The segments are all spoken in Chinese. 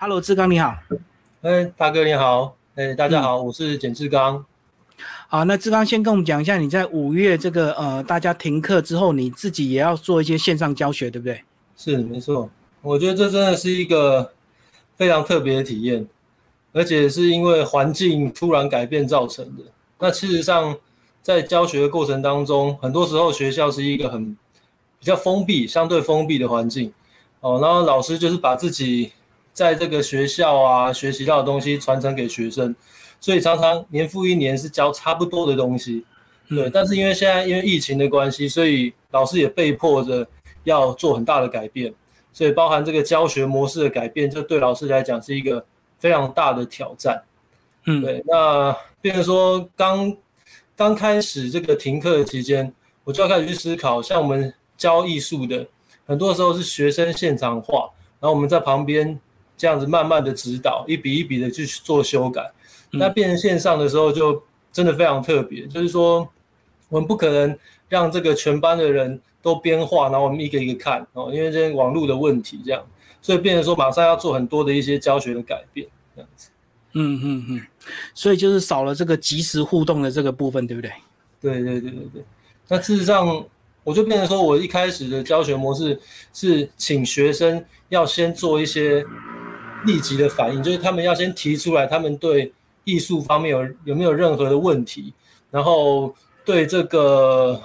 Hello，志刚你好。哎，大哥你好。哎，大家好，我是简志刚。好，那志刚先跟我们讲一下，你在五月这个呃，大家停课之后，你自己也要做一些线上教学，对不对？是，没错。我觉得这真的是一个非常特别的体验，而且是因为环境突然改变造成的。那事实上，在教学的过程当中，很多时候学校是一个很比较封闭、相对封闭的环境。哦，然后老师就是把自己在这个学校啊学习到的东西传承给学生，所以常常年复一年是教差不多的东西，对。但是因为现在因为疫情的关系，所以老师也被迫着要做很大的改变，所以包含这个教学模式的改变，这对老师来讲是一个非常大的挑战。嗯，对。那变成说刚刚开始这个停课的期间，我就要开始去思考，像我们教艺术的。很多时候是学生现场画，然后我们在旁边这样子慢慢的指导，一笔一笔的去做修改。那变成线上的时候，就真的非常特别，就是说我们不可能让这个全班的人都边画，然后我们一个一个看哦，因为这网络的问题，这样，所以变成说马上要做很多的一些教学的改变，这样子。嗯嗯嗯，所以就是少了这个即时互动的这个部分，对不对？对对对对对。那事实上。我就变成说，我一开始的教学模式是请学生要先做一些立即的反应，就是他们要先提出来，他们对艺术方面有有没有任何的问题，然后对这个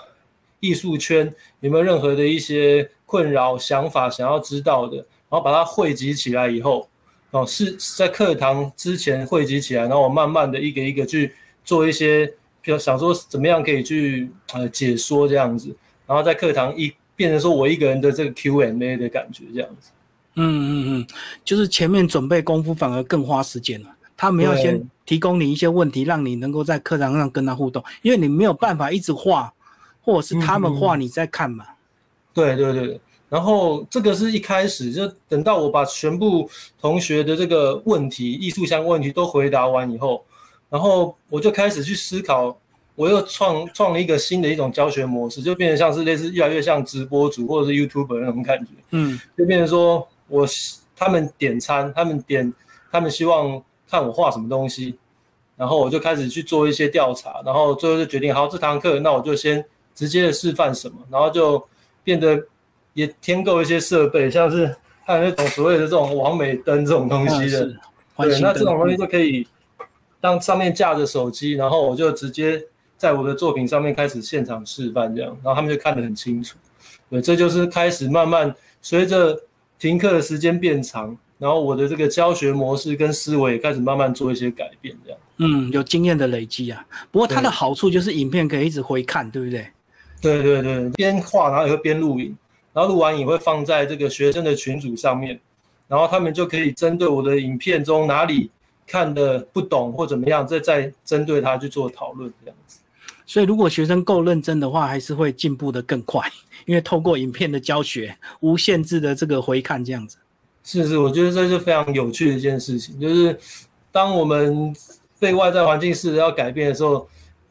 艺术圈有没有任何的一些困扰、想法想要知道的，然后把它汇集起来以后，哦，是在课堂之前汇集起来，然后我慢慢的一个一个去做一些，比如想说怎么样可以去呃解说这样子。然后在课堂一变成说我一个人的这个 Q&A 的感觉这样子，嗯嗯嗯，就是前面准备功夫反而更花时间了。他们要先提供你一些问题，让你能够在课堂上跟他互动，因为你没有办法一直画，或者是他们画你在看嘛。对对对，然后这个是一开始就等到我把全部同学的这个问题、艺术相关问题都回答完以后，然后我就开始去思考。我又创创了一个新的一种教学模式，就变成像是类似越来越像直播主或者是 YouTuber 那种感觉，嗯，就变成说我他们点餐，他们点，他们希望看我画什么东西，然后我就开始去做一些调查，然后最后就决定，好，这堂课那我就先直接的示范什么，然后就变得也添购一些设备，像是还有那种所谓的这种完美灯这种东西的，对，那这种东西就可以让上面架着手机，然后我就直接。在我的作品上面开始现场示范，这样，然后他们就看得很清楚。对，这就是开始慢慢随着停课的时间变长，然后我的这个教学模式跟思维也开始慢慢做一些改变，这样。嗯，有经验的累积啊。不过它的好处就是影片可以一直回看，对不对？对对对，边画然后也会边录影，然后录完影会放在这个学生的群组上面，然后他们就可以针对我的影片中哪里看的不懂或怎么样，再再针对他去做讨论，这样子。所以，如果学生够认真的话，还是会进步的更快，因为透过影片的教学，无限制的这个回看，这样子。是是，我觉得这是非常有趣的一件事情，就是当我们被外在环境试着要改变的时候，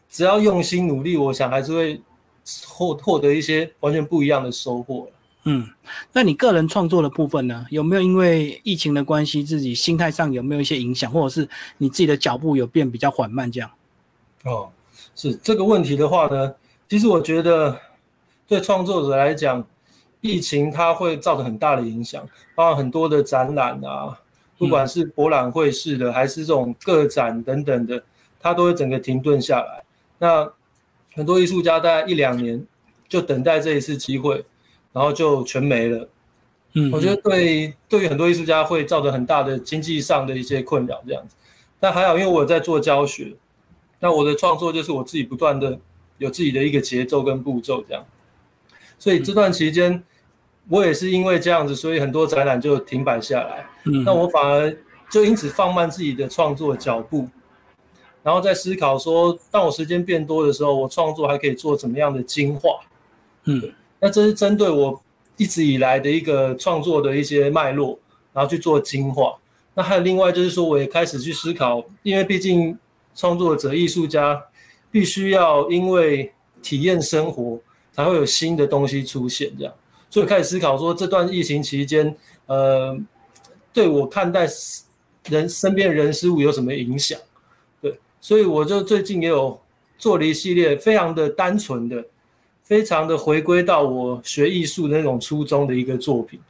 只要用心努力，我想还是会获获得一些完全不一样的收获嗯，那你个人创作的部分呢？有没有因为疫情的关系，自己心态上有没有一些影响，或者是你自己的脚步有变比较缓慢这样？哦。是这个问题的话呢，其实我觉得对创作者来讲，疫情它会造成很大的影响，包括很多的展览啊，不管是博览会式的还是这种个展等等的，它都会整个停顿下来。那很多艺术家大概一两年就等待这一次机会，然后就全没了。嗯，我觉得对对于很多艺术家会造成很大的经济上的一些困扰这样子。但还好，因为我在做教学。那我的创作就是我自己不断的有自己的一个节奏跟步骤这样，所以这段期间我也是因为这样子，所以很多展览就停摆下来。嗯，那我反而就因此放慢自己的创作脚步，然后在思考说，当我时间变多的时候，我创作还可以做怎么样的精化？嗯，那这是针对我一直以来的一个创作的一些脉络，然后去做精化。那还有另外就是说，我也开始去思考，因为毕竟。创作者、艺术家必须要因为体验生活，才会有新的东西出现。这样，所以开始思考说，这段疫情期间，呃，对我看待人身边人事物有什么影响？对，所以我就最近也有做了一系列非常的单纯的、非常的回归到我学艺术的那种初衷的一个作品。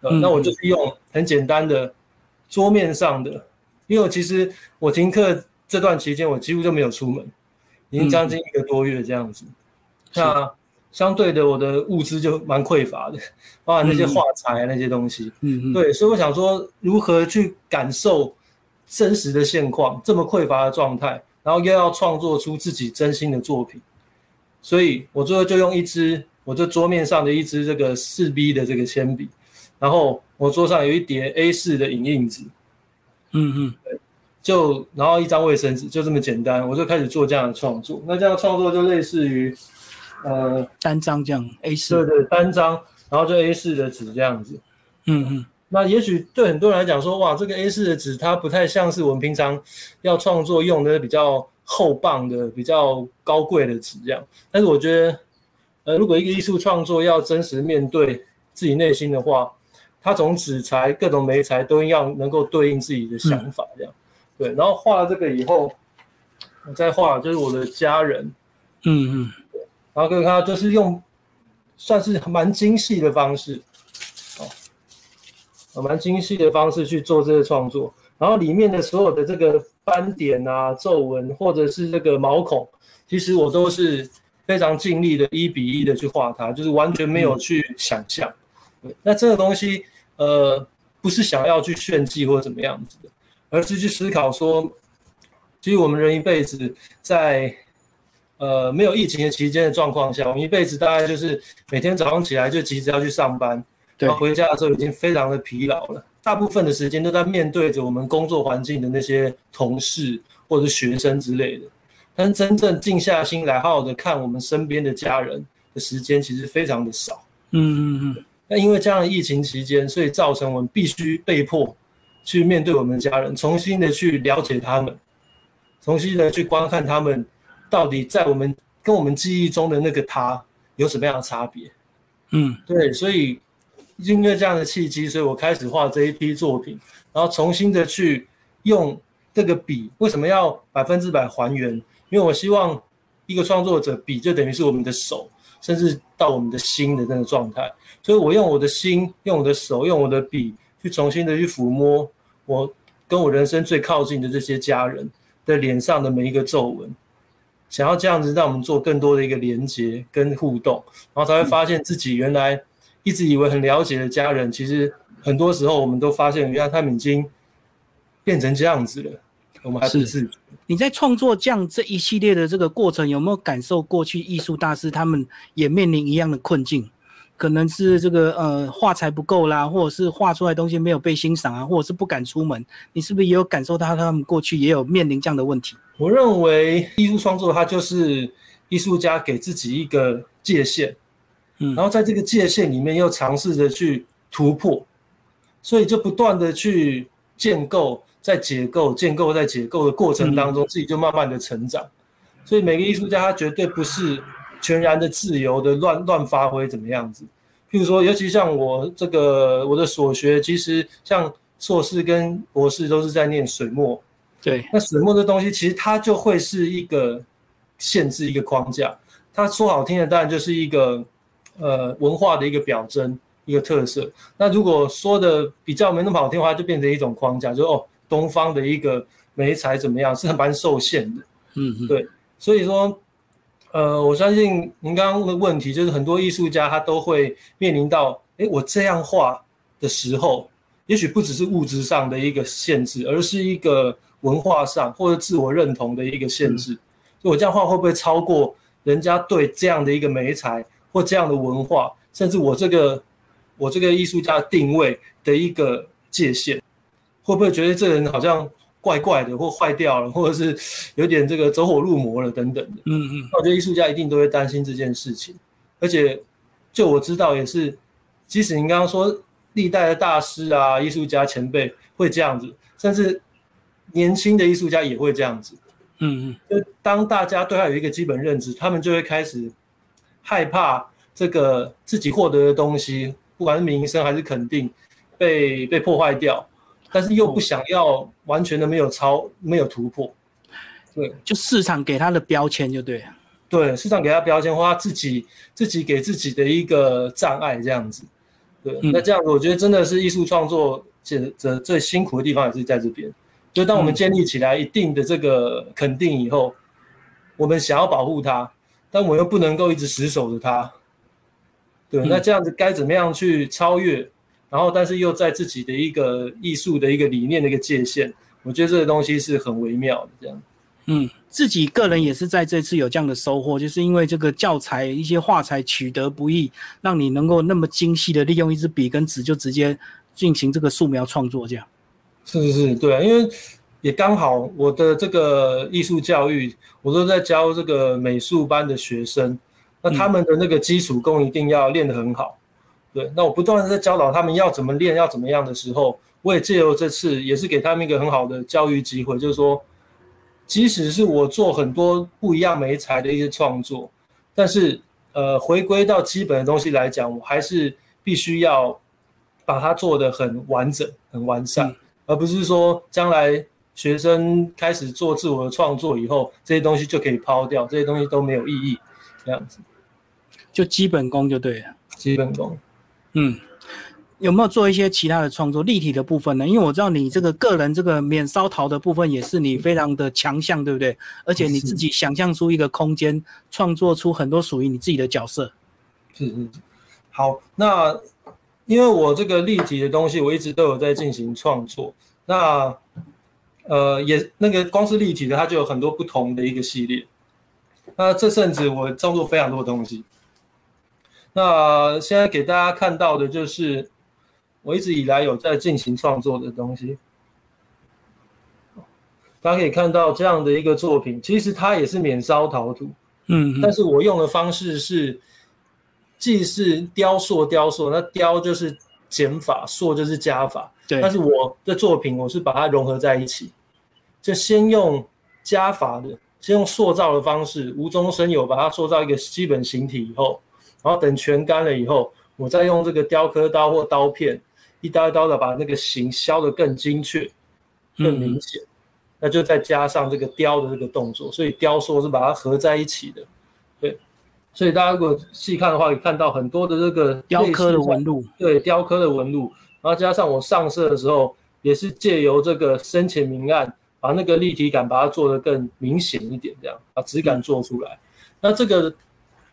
呃，那我就是用很简单的桌面上的，因为其实我停课这段期间，我几乎就没有出门，已经将近一个多月这样子。那相对的，我的物资就蛮匮乏的，包含那些画材那些东西。嗯嗯。对，所以我想说，如何去感受真实的现况，这么匮乏的状态，然后又要创作出自己真心的作品，所以我最后就用一支我这桌面上的一支这个四 B 的这个铅笔。然后我桌上有一叠 A 四的影印纸，嗯嗯，对，就然后一张卫生纸，就这么简单，我就开始做这样的创作。那这样创作就类似于，呃，单张这样 A 四，对对，单张，然后就 A 四的纸这样子，嗯嗯。那也许对很多人来讲说，哇，这个 A 四的纸它不太像是我们平常要创作用的比较厚棒的、比较高贵的纸这样。但是我觉得，呃，如果一个艺术创作要真实面对自己内心的话，它从纸材、各种媒材都要能够对应自己的想法，这样对。然后画了这个以后，我再画就是我的家人，嗯嗯，然后可以看到就是用算是蛮精细的方式，哦，蛮精细的方式去做这个创作。然后里面的所有的这个斑点啊、皱纹或者是这个毛孔，其实我都是非常尽力的一比一的去画它，就是完全没有去想象。那这个东西，呃，不是想要去炫技或者怎么样子的，而是去思考说，其实我们人一辈子在，呃，没有疫情的期间的状况下，我们一辈子大概就是每天早上起来就急着要去上班，然后回家的时候已经非常的疲劳了，大部分的时间都在面对着我们工作环境的那些同事或者学生之类的，但真正静下心来好好的看我们身边的家人的时间，其实非常的少。嗯嗯嗯。那因为这样的疫情期间，所以造成我们必须被迫去面对我们的家人，重新的去了解他们，重新的去观看他们到底在我们跟我们记忆中的那个他有什么样的差别。嗯，对，所以因为这样的契机，所以我开始画这一批作品，然后重新的去用这个笔，为什么要百分之百还原？因为我希望一个创作者笔就等于是我们的手。甚至到我们的心的那个状态，所以我用我的心，用我的手，用我的笔，去重新的去抚摸我跟我人生最靠近的这些家人的脸上的每一个皱纹，想要这样子让我们做更多的一个连接跟互动，然后才会发现自己原来一直以为很了解的家人，其实很多时候我们都发现，原来他们已经变成这样子了。我们还是你在创作这样这一系列的这个过程，有没有感受过去艺术大师他们也面临一样的困境？可能是这个呃画材不够啦，或者是画出来东西没有被欣赏啊，或者是不敢出门。你是不是也有感受到他们过去也有面临这样的问题？我认为艺术创作它就是艺术家给自己一个界限，嗯，然后在这个界限里面又尝试着去突破，所以就不断的去建构。在解构、建构、在解构的过程当中，自己就慢慢的成长。所以每个艺术家他绝对不是全然的自由的乱乱发挥怎么样子。譬如说，尤其像我这个我的所学，其实像硕士跟博士都是在念水墨。对，那水墨的东西其实它就会是一个限制、一个框架。它说好听的当然就是一个呃文化的一个表征、一个特色。那如果说的比较没那么好听的话，就变成一种框架，就哦。东方的一个美材怎么样？是很蛮受限的，嗯，对，所以说，呃，我相信您刚刚问的问题，就是很多艺术家他都会面临到，哎，我这样画的时候，也许不只是物质上的一个限制，而是一个文化上或者自我认同的一个限制。我这样画会不会超过人家对这样的一个媒材或这样的文化，甚至我这个我这个艺术家定位的一个界限？会不会觉得这人好像怪怪的，或坏掉了，或者是有点这个走火入魔了等等的？嗯嗯，我觉得艺术家一定都会担心这件事情。而且，就我知道，也是，即使您刚刚说历代的大师啊、艺术家前辈会这样子，甚至年轻的艺术家也会这样子。嗯嗯，就当大家对他有一个基本认知，他们就会开始害怕这个自己获得的东西，不管是名声还是肯定，被被破坏掉。但是又不想要完全的没有超没有突破。对，就市场给他的标签就对。对，市场给他标签，或他自己自己给自己的一个障碍这样子。对，那这样子我觉得真的是艺术创作者者最辛苦的地方也是在这边。就当我们建立起来一定的这个肯定以后，我们想要保护它，但我又不能够一直死守着它。对，那这样子该怎么样去超越？然后，但是又在自己的一个艺术的一个理念的一个界限，我觉得这个东西是很微妙的这样。嗯，自己个人也是在这次有这样的收获，就是因为这个教材一些画材取得不易，让你能够那么精细的利用一支笔跟纸就直接进行这个素描创作，这样。是是是，对啊，因为也刚好我的这个艺术教育，我都在教这个美术班的学生，那他们的那个基础功一定要练得很好。对，那我不断的在教导他们要怎么练，要怎么样的时候，我也借由这次也是给他们一个很好的教育机会，就是说。即使是我做很多不一样媒材的一些创作，但是呃，回归到基本的东西来讲，我还是必须要把它做得很完整、很完善，而不是说将来学生开始做自我的创作以后，这些东西就可以抛掉，这些东西都没有意义，这样子，就基本功就对了，基本功，嗯。有没有做一些其他的创作立体的部分呢？因为我知道你这个个人这个免烧陶的部分也是你非常的强项，对不对？而且你自己想象出一个空间，创作出很多属于你自己的角色。是是。好，那因为我这个立体的东西，我一直都有在进行创作。那呃，也那个光是立体的，它就有很多不同的一个系列。那这阵子我创作非常多东西。那现在给大家看到的就是。我一直以来有在进行创作的东西，大家可以看到这样的一个作品，其实它也是免烧陶土，嗯，但是我用的方式是，既是雕塑雕塑，那雕就是减法，塑就是加法，对，但是我的作品我是把它融合在一起，就先用加法的，先用塑造的方式，无中生有，把它塑造一个基本形体以后，然后等全干了以后，我再用这个雕刻刀或刀片。一刀一刀的把那个形削得更精确、更明显，那就再加上这个雕的这个动作，所以雕塑是把它合在一起的。对，所以大家如果细看的话，可以看到很多的这个雕刻的纹路，对，雕刻的纹路，然后加上我上色的时候，也是借由这个深浅明暗，把那个立体感把它做得更明显一点，这样把质感做出来。那这个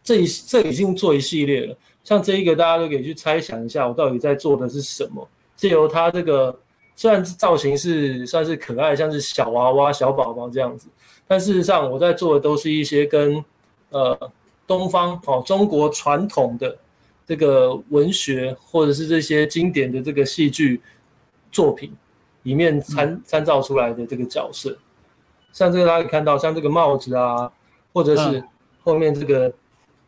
这一这已经做一系列了。像这一个，大家都可以去猜想一下，我到底在做的是什么。借由它这个，虽然造型是算是可爱，像是小娃娃、小宝宝这样子，但事实上我在做的都是一些跟呃东方哦中国传统的这个文学或者是这些经典的这个戏剧作品里面参参照出来的这个角色。像这个大家可以看到，像这个帽子啊，或者是后面这个。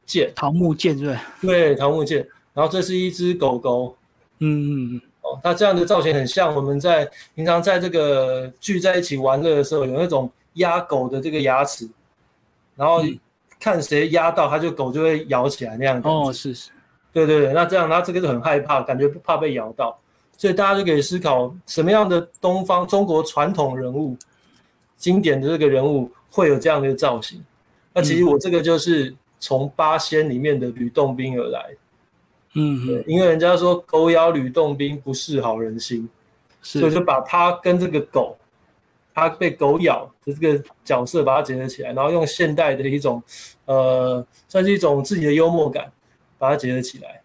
剑，桃木剑对对，桃木剑。然后这是一只狗狗，嗯嗯嗯哦，它这样的造型很像我们在平常在这个聚在一起玩乐的时候，有那种压狗的这个牙齿，然后看谁压到，它就狗就会咬起来那样。哦，是是，对对对，那这样它这个就很害怕，感觉不怕被咬到，所以大家就可以思考什么样的东方中国传统人物，经典的这个人物会有这样的造型。那其实我这个就是。从八仙里面的吕洞宾而来，嗯，因为人家说狗咬吕洞宾不是好人心，所以就把他跟这个狗，他被狗咬的这个角色把它结合起来，然后用现代的一种，呃，算是一种自己的幽默感把它结合起来。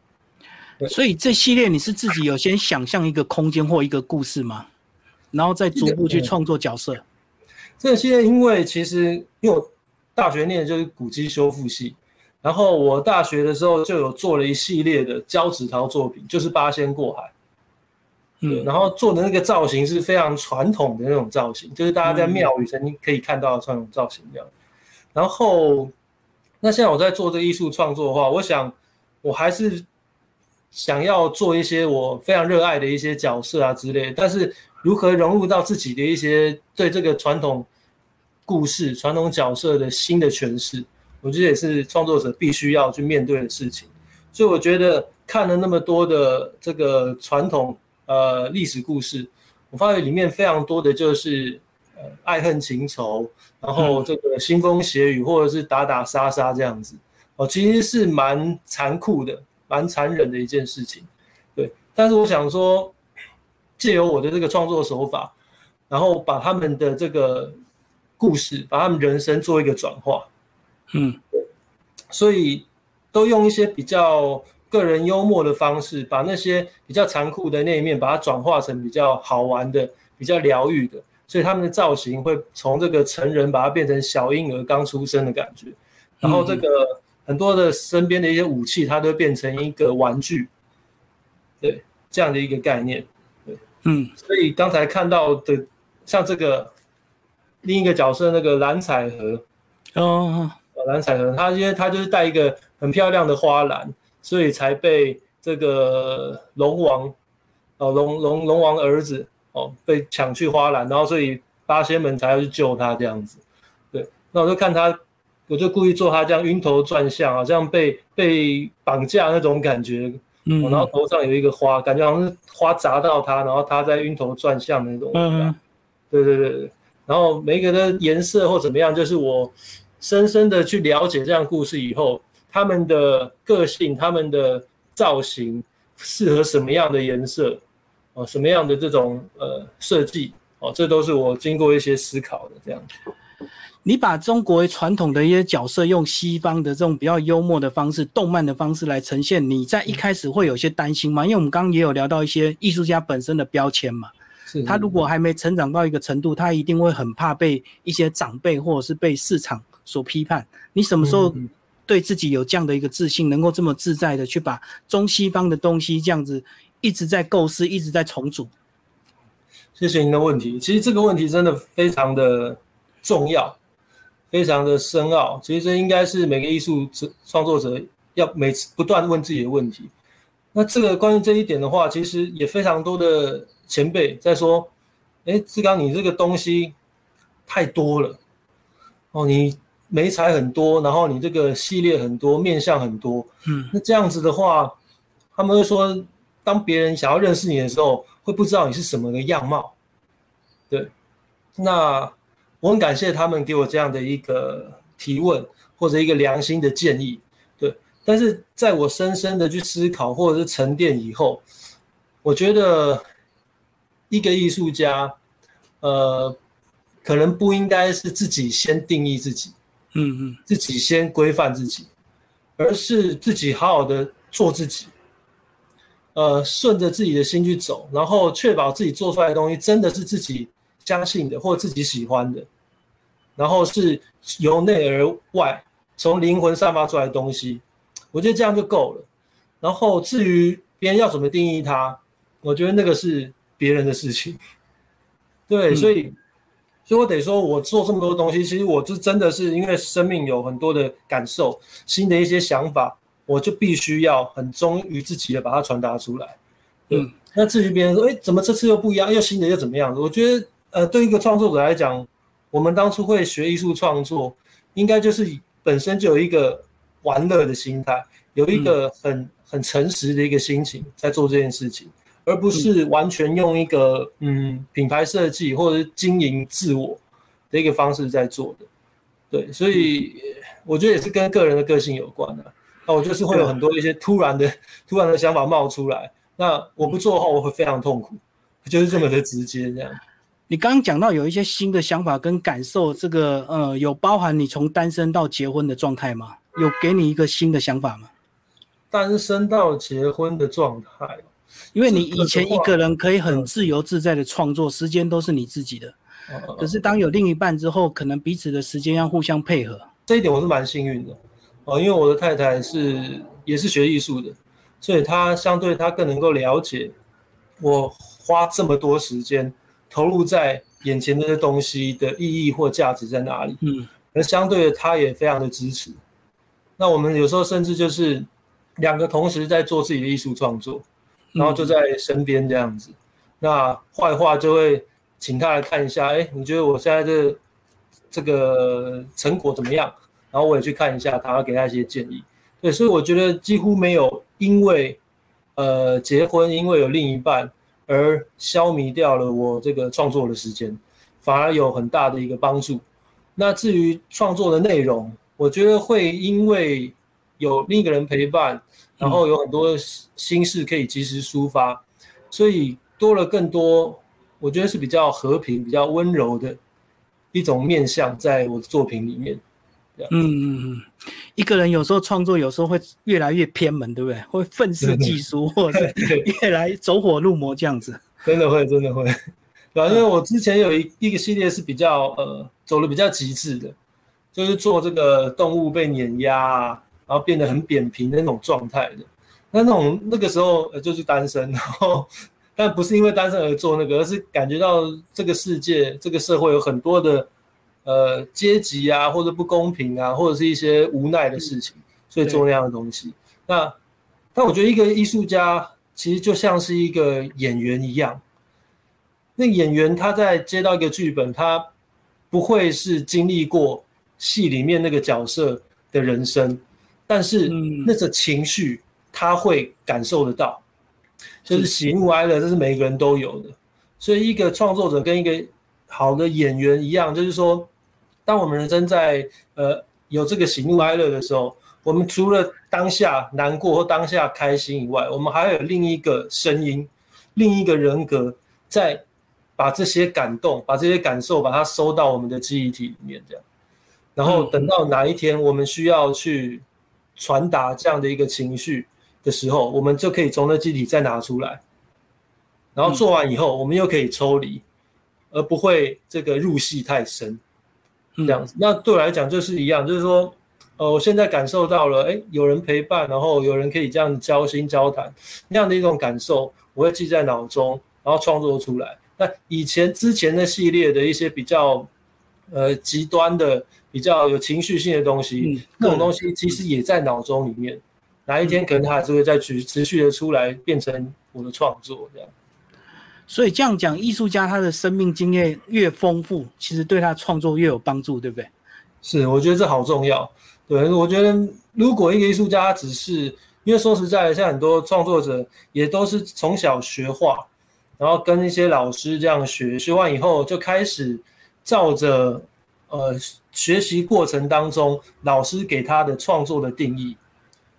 所以这系列你是自己有先想象一个空间或一个故事吗？然后再逐步去创作角色。这个系列因为其实因为我大学念的就是古迹修复系。然后我大学的时候就有做了一系列的胶纸陶作品，就是八仙过海。嗯，然后做的那个造型是非常传统的那种造型，就是大家在庙宇曾经可以看到的传统造型这样。然后，那现在我在做这艺术创作的话，我想我还是想要做一些我非常热爱的一些角色啊之类，但是如何融入到自己的一些对这个传统故事、传统角色的新的诠释。我觉得也是创作者必须要去面对的事情，所以我觉得看了那么多的这个传统呃历史故事，我发现里面非常多的就是呃爱恨情仇，然后这个腥风血雨，或者是打打杀杀这样子，哦，其实是蛮残酷的，蛮残忍的一件事情，对。但是我想说，借由我的这个创作手法，然后把他们的这个故事，把他们人生做一个转化，嗯，所以都用一些比较。个人幽默的方式，把那些比较残酷的那一面，把它转化成比较好玩的、比较疗愈的。所以他们的造型会从这个成人，把它变成小婴儿刚出生的感觉。然后这个很多的身边的一些武器，它都变成一个玩具。对，这样的一个概念。对，嗯。所以刚才看到的，像这个另一个角色，那个蓝彩盒。哦，蓝彩盒，它因为它就是带一个很漂亮的花篮。所以才被这个龙王，哦，龙龙龙王儿子哦，被抢去花篮，然后所以八仙们才要去救他这样子。对，那我就看他，我就故意做他这样晕头转向好像被被绑架那种感觉。嗯。然后头上有一个花，感觉好像是花砸到他，然后他在晕头转向那种。嗯。对对对对。然后每个的颜色或怎么样，就是我深深的去了解这样故事以后。他们的个性，他们的造型适合什么样的颜色，哦，什么样的这种呃设计，哦，这都是我经过一些思考的这样子。你把中国传统的一些角色用西方的这种比较幽默的方式、动漫的方式来呈现，你在一开始会有些担心吗？因为我们刚刚也有聊到一些艺术家本身的标签嘛，是他如果还没成长到一个程度，他一定会很怕被一些长辈或者是被市场所批判。你什么时候？对自己有这样的一个自信，能够这么自在的去把中西方的东西这样子一直在构思，一直在重组。谢谢您的问题。其实这个问题真的非常的重要，非常的深奥。其实这应该是每个艺术创作者要每次不断问自己的问题。那这个关于这一点的话，其实也非常多的前辈在说：“哎，志刚，你这个东西太多了哦，你。”媒材很多，然后你这个系列很多，面相很多，嗯，那这样子的话，他们会说，当别人想要认识你的时候，会不知道你是什么个样貌，对。那我很感谢他们给我这样的一个提问或者一个良心的建议，对。但是在我深深的去思考或者是沉淀以后，我觉得一个艺术家，呃，可能不应该是自己先定义自己。嗯嗯，自己先规范自己，而是自己好好的做自己，呃，顺着自己的心去走，然后确保自己做出来的东西真的是自己相信的或自己喜欢的，然后是由内而外从灵魂散发出来的东西，我觉得这样就够了。然后至于别人要怎么定义它，我觉得那个是别人的事情。对，所以。所以我得说，我做这么多东西，其实我是真的是因为生命有很多的感受，新的一些想法，我就必须要很忠于自己的把它传达出来。嗯，那至于别人说，哎，怎么这次又不一样，又新的又怎么样？我觉得，呃，对一个创作者来讲，我们当初会学艺术创作，应该就是本身就有一个玩乐的心态，有一个很很诚实的一个心情在做这件事情。而不是完全用一个嗯品牌设计或者是经营自我的一个方式在做的，对，所以我觉得也是跟个人的个性有关的。那我就是会有很多一些突然的突然的想法冒出来，那我不做的话，我会非常痛苦，就是这么的直接这样。你刚刚讲到有一些新的想法跟感受，这个呃有包含你从单身到结婚的状态吗？有给你一个新的想法吗？单身到结婚的状态。因为你以前一个人可以很自由自在的创作，时间都是你自己的。可是当有另一半之后，可能彼此的时间要互相配合。这一点我是蛮幸运的哦，因为我的太太是也是学艺术的，所以她相对她更能够了解我花这么多时间投入在眼前这些东西的意义或价值在哪里。嗯，而相对的，她也非常的支持。那我们有时候甚至就是两个同时在做自己的艺术创作。然后就在身边这样子，那坏话就会请他来看一下，哎，你觉得我现在的这个成果怎么样？然后我也去看一下，他给他一些建议。对，所以我觉得几乎没有因为呃结婚，因为有另一半，而消弭掉了我这个创作的时间，反而有很大的一个帮助。那至于创作的内容，我觉得会因为有另一个人陪伴，然后有很多心事可以及时抒发，所以多了更多，我觉得是比较和平、比较温柔的一种面相在我的作品里面。嗯嗯嗯，一个人有时候创作，有时候会越来越偏门，对不对？会愤世嫉俗，或者是越来走火入魔这样子。真的会，真的会。对啊，因为我之前有一一个系列是比较呃走的比较极致的，就是做这个动物被碾压啊，然后变得很扁平的那种状态的。那那种那个时候呃就是单身，然后但不是因为单身而做那个，而是感觉到这个世界这个社会有很多的。呃，阶级啊，或者不公平啊，或者是一些无奈的事情，所以做那样的东西。那，但我觉得一个艺术家其实就像是一个演员一样。那演员他在接到一个剧本，他不会是经历过戏里面那个角色的人生，但是那个情绪他会感受得到，就是喜怒哀乐，这是每个人都有的。所以一个创作者跟一个好的演员一样，就是说。当我们人生在呃有这个喜怒哀乐的时候，我们除了当下难过或当下开心以外，我们还有另一个声音，另一个人格在把这些感动、把这些感受，把它收到我们的记忆体里面，这样。然后等到哪一天我们需要去传达这样的一个情绪的时候，我们就可以从那记忆体再拿出来。然后做完以后，我们又可以抽离，而不会这个入戏太深。这样子，那对我来讲就是一样，就是说，呃，我现在感受到了，哎，有人陪伴，然后有人可以这样交心交谈，那样的一种感受，我会记在脑中，然后创作出来。那以前之前的系列的一些比较，呃，极端的、比较有情绪性的东西，这种东西其实也在脑中里面，哪一天可能它还是会再持持续的出来，变成我的创作这样。所以这样讲，艺术家他的生命经验越丰富，其实对他创作越有帮助，对不对？是，我觉得这好重要。对，我觉得如果一个艺术家只是，因为说实在的，像很多创作者也都是从小学画，然后跟一些老师这样学，学完以后就开始照着呃学习过程当中老师给他的创作的定义，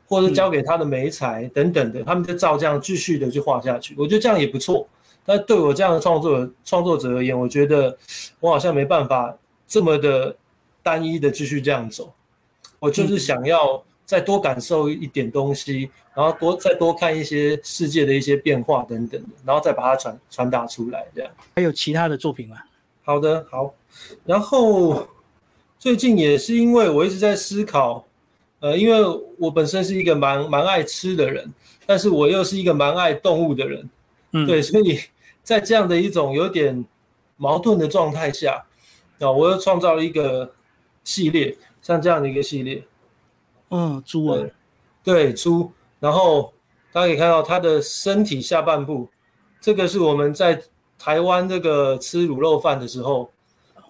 或者教给他的美彩等等的，他们就照这样继续的去画下去。我觉得这样也不错。但对我这样的创作创作者而言，我觉得我好像没办法这么的单一的继续这样走。我就是想要再多感受一点东西，然后多再多看一些世界的一些变化等等的，然后再把它传传达出来。这样还有其他的作品吗？好的，好。然后最近也是因为我一直在思考，呃，因为我本身是一个蛮蛮爱吃的人，但是我又是一个蛮爱动物的人，嗯，对，所以。在这样的一种有点矛盾的状态下，啊，我又创造了一个系列，像这样的一个系列，嗯，猪啊，对猪，然后大家可以看到它的身体下半部，这个是我们在台湾这个吃卤肉饭的时候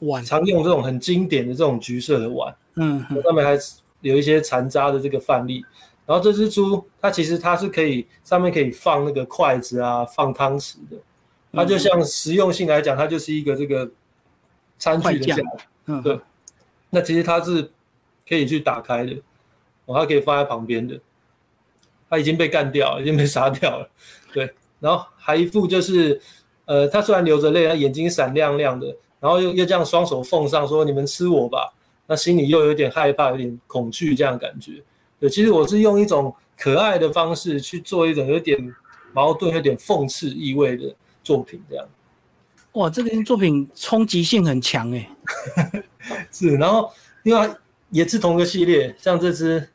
碗常用这种很经典的这种橘色的碗，嗯，上面还有一些残渣的这个饭粒，然后这只猪它其实它是可以上面可以放那个筷子啊，放汤匙的。它就像实用性来讲，它就是一个这个餐具的架，嗯，对。那其实它是可以去打开的，哦，它可以放在旁边的。它已经被干掉，已经被杀掉了，对。然后还一副就是，呃，它虽然流着泪，它眼睛闪亮亮的，然后又又这样双手奉上说：“你们吃我吧。”那心里又有点害怕，有点恐惧这样感觉。对，其实我是用一种可爱的方式去做一种有点矛盾、有点讽刺意味的。作品这样，哇，这个作品冲击性很强哎，是，然后另外也是同个系列，像这只，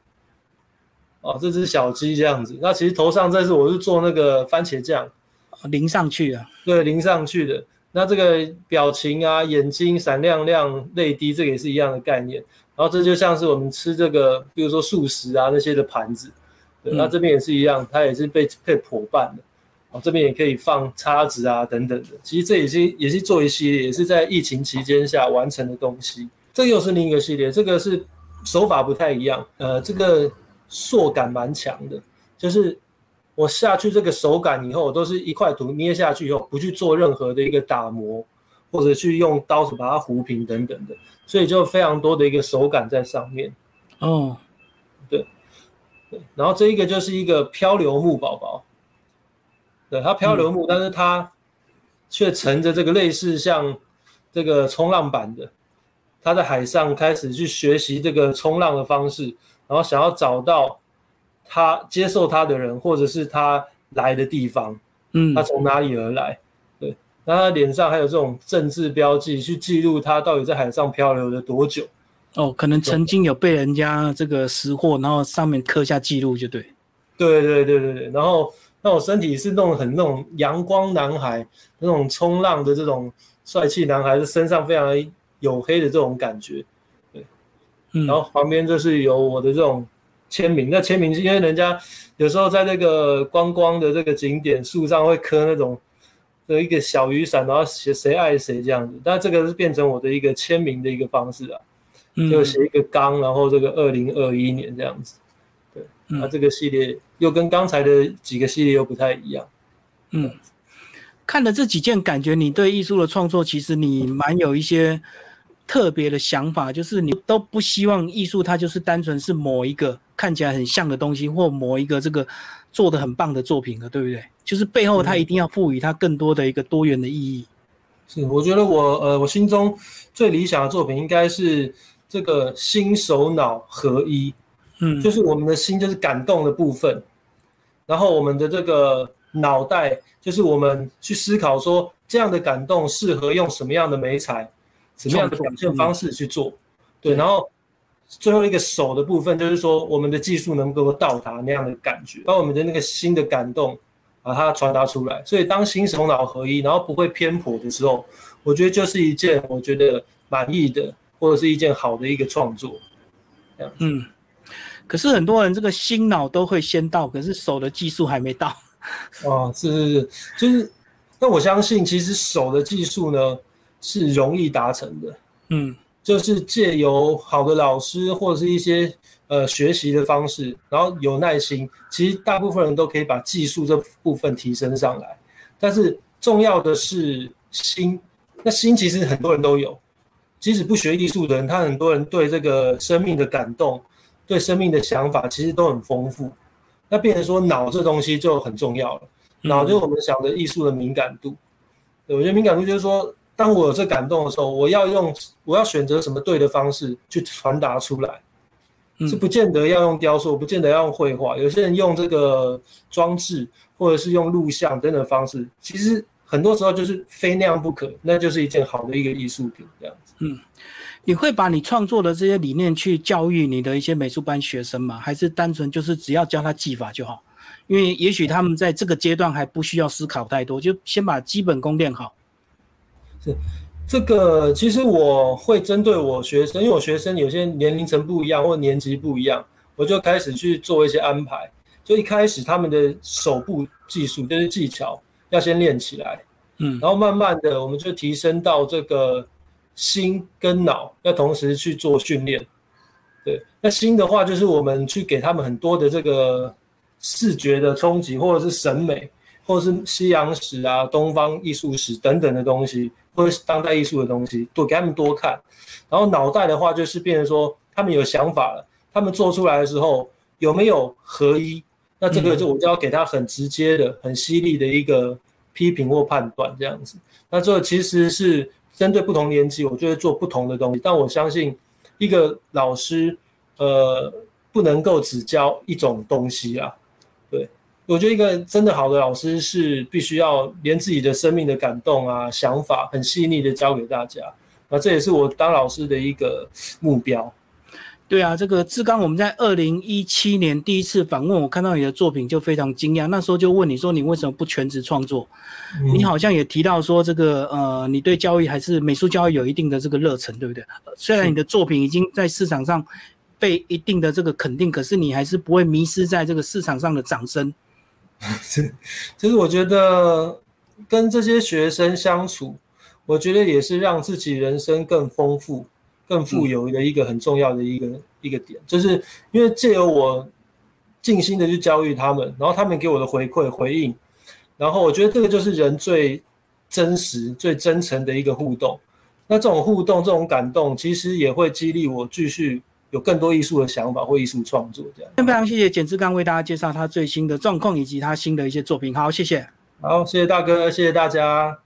哦，这只小鸡这样子，那其实头上这是我是做那个番茄酱淋上去的，对，淋上去的，那这个表情啊，眼睛闪亮亮，泪滴，这个也是一样的概念，然后这就像是我们吃这个，比如说素食啊那些的盘子，对，那这边也是一样，它也是被被破半的。哦，这边也可以放叉子啊，等等的。其实这也是也是做一系列，也是在疫情期间下完成的东西。这又是另一个系列，这个是手法不太一样。呃，这个塑感蛮强的，就是我下去这个手感以后，都是一块土捏下去以后，不去做任何的一个打磨，或者去用刀子把它糊平等等的，所以就非常多的一个手感在上面。哦，对，对，然后这一个就是一个漂流木宝宝，对，它漂流木，但是它却乘着这个类似像这个冲浪板的，它在海上开始去学习这个冲浪的方式，然后想要找到他接受他的人，或者是他来的地方，嗯他从哪里而来，对，那他脸上还有这种政治标记，去记录他到底在海上漂流了多久。哦，可能曾经有被人家这个识货，然后上面刻下记录，就对。对对对对对，然后那我身体是弄得很那种阳光男孩，那种冲浪的这种帅气男孩，身上非常黝黑的这种感觉。对嗯，然后旁边就是有我的这种签名，那签名是因为人家有时候在那个观光的这个景点树上会刻那种的一个小雨伞，然后写谁爱谁这样子，但这个是变成我的一个签名的一个方式啊，嗯就写一个刚，然后这个二零二一年这样子。对，嗯那这个系列又跟刚才的几个系列又不太一样。嗯，看了这几件，感觉你对艺术的创作，其实你蛮有一些特别的想法，就是你都不希望艺术它就是单纯是某一个看起来很像的东西，或某一个这个做的很棒的作品了，对不对？就是背后它一定要赋予它更多的一个多元的意义。是，我觉得我呃，我心中最理想的作品应该是这个心手脑合一，嗯，就是我们的心就是感动的部分，然后我们的这个脑袋就是我们去思考说这样的感动适合用什么样的媒材，什么样的表现方式去做，对，然后最后一个手的部分就是说我们的技术能够到达那样的感觉，把我们的那个心的感动把它传达出来。所以当心手脑合一，然后不会偏颇的时候，我觉得就是一件我觉得满意的或者是一件好的一个创作。嗯，可是很多人这个心脑都会先到，可是手的技术还没到。哦，是是是，就是那我相信，其实手的技术呢是容易达成的，嗯就是借由好的老师或者是一些呃学习的方式，然后有耐心，其实大部分人都可以把技术这部分提升上来。但是重要的是心，那心其实很多人都有，即使不学艺术的人，他很多人对这个生命的感动，对生命的想法其实都很丰富。那变成说脑这东西就很重要了，脑就是我们想的艺术的敏感度。对我觉得敏感度就是说，当我有这感动的时候，我要用我要选择什么对的方式去传达出来，是不见得要用雕塑，不见得要用绘画。有些人用这个装置，或者是用录像等等方式，其实很多时候就是非那样不可，那就是一件好的一个艺术品这样子。嗯你会把你创作的这些理念去教育你的一些美术班学生吗？还是单纯就是只要教他技法就好？因为也许他们在这个阶段还不需要思考太多，就先把基本功练好。这个其实我会针对我学生，因为我学生有些年龄层不一样或年级不一样，我就开始去做一些安排。就一开始他们的手部技术就是技巧要先练起来，嗯然后慢慢的我们就提升到这个心跟脑要同时去做训练。对，那心的话就是我们去给他们很多的这个视觉的冲击，或者是审美，或者是西洋史啊、东方艺术史等等的东西，或是当代艺术的东西，多给他们多看。然后脑袋的话就是变成说他们有想法了，他们做出来的时候有没有合一？那这个就我就要给他很直接的、很犀利的一个批评或判断这样子。那这其实是针对不同年纪，我就会做不同的东西。但我相信一个老师，呃，不能够只教一种东西啊。对我觉得一个真的好的老师是必须要连自己的生命的感动啊、想法很细腻的教给大家。那这也是我当老师的一个目标。对啊，这个志刚，我们在二零一七年第一次访问，我看到你的作品就非常惊讶。那时候就问你说，你为什么不全职创作？你好像也提到说，这个呃，你对教育还是美术教育有一定的这个热忱，对不对？呃虽然你的作品已经在市场上被一定的这个肯定，可是你还是不会迷失在这个市场上的掌声。是，就是我觉得跟这些学生相处，我觉得也是让自己人生更丰富、更富有的一个很重要的一个、一个点，就是因为借由我尽心的去教育他们，然后他们给我的回馈回应，然后我觉得这个就是人最真实、最真诚的一个互动。那这种互动、这种感动，其实也会激励我继续有更多艺术的想法或艺术创作。这样，非常谢谢简志刚为大家介绍他最新的状况以及他新的一些作品。好，谢谢。好，谢谢大哥，谢谢大家。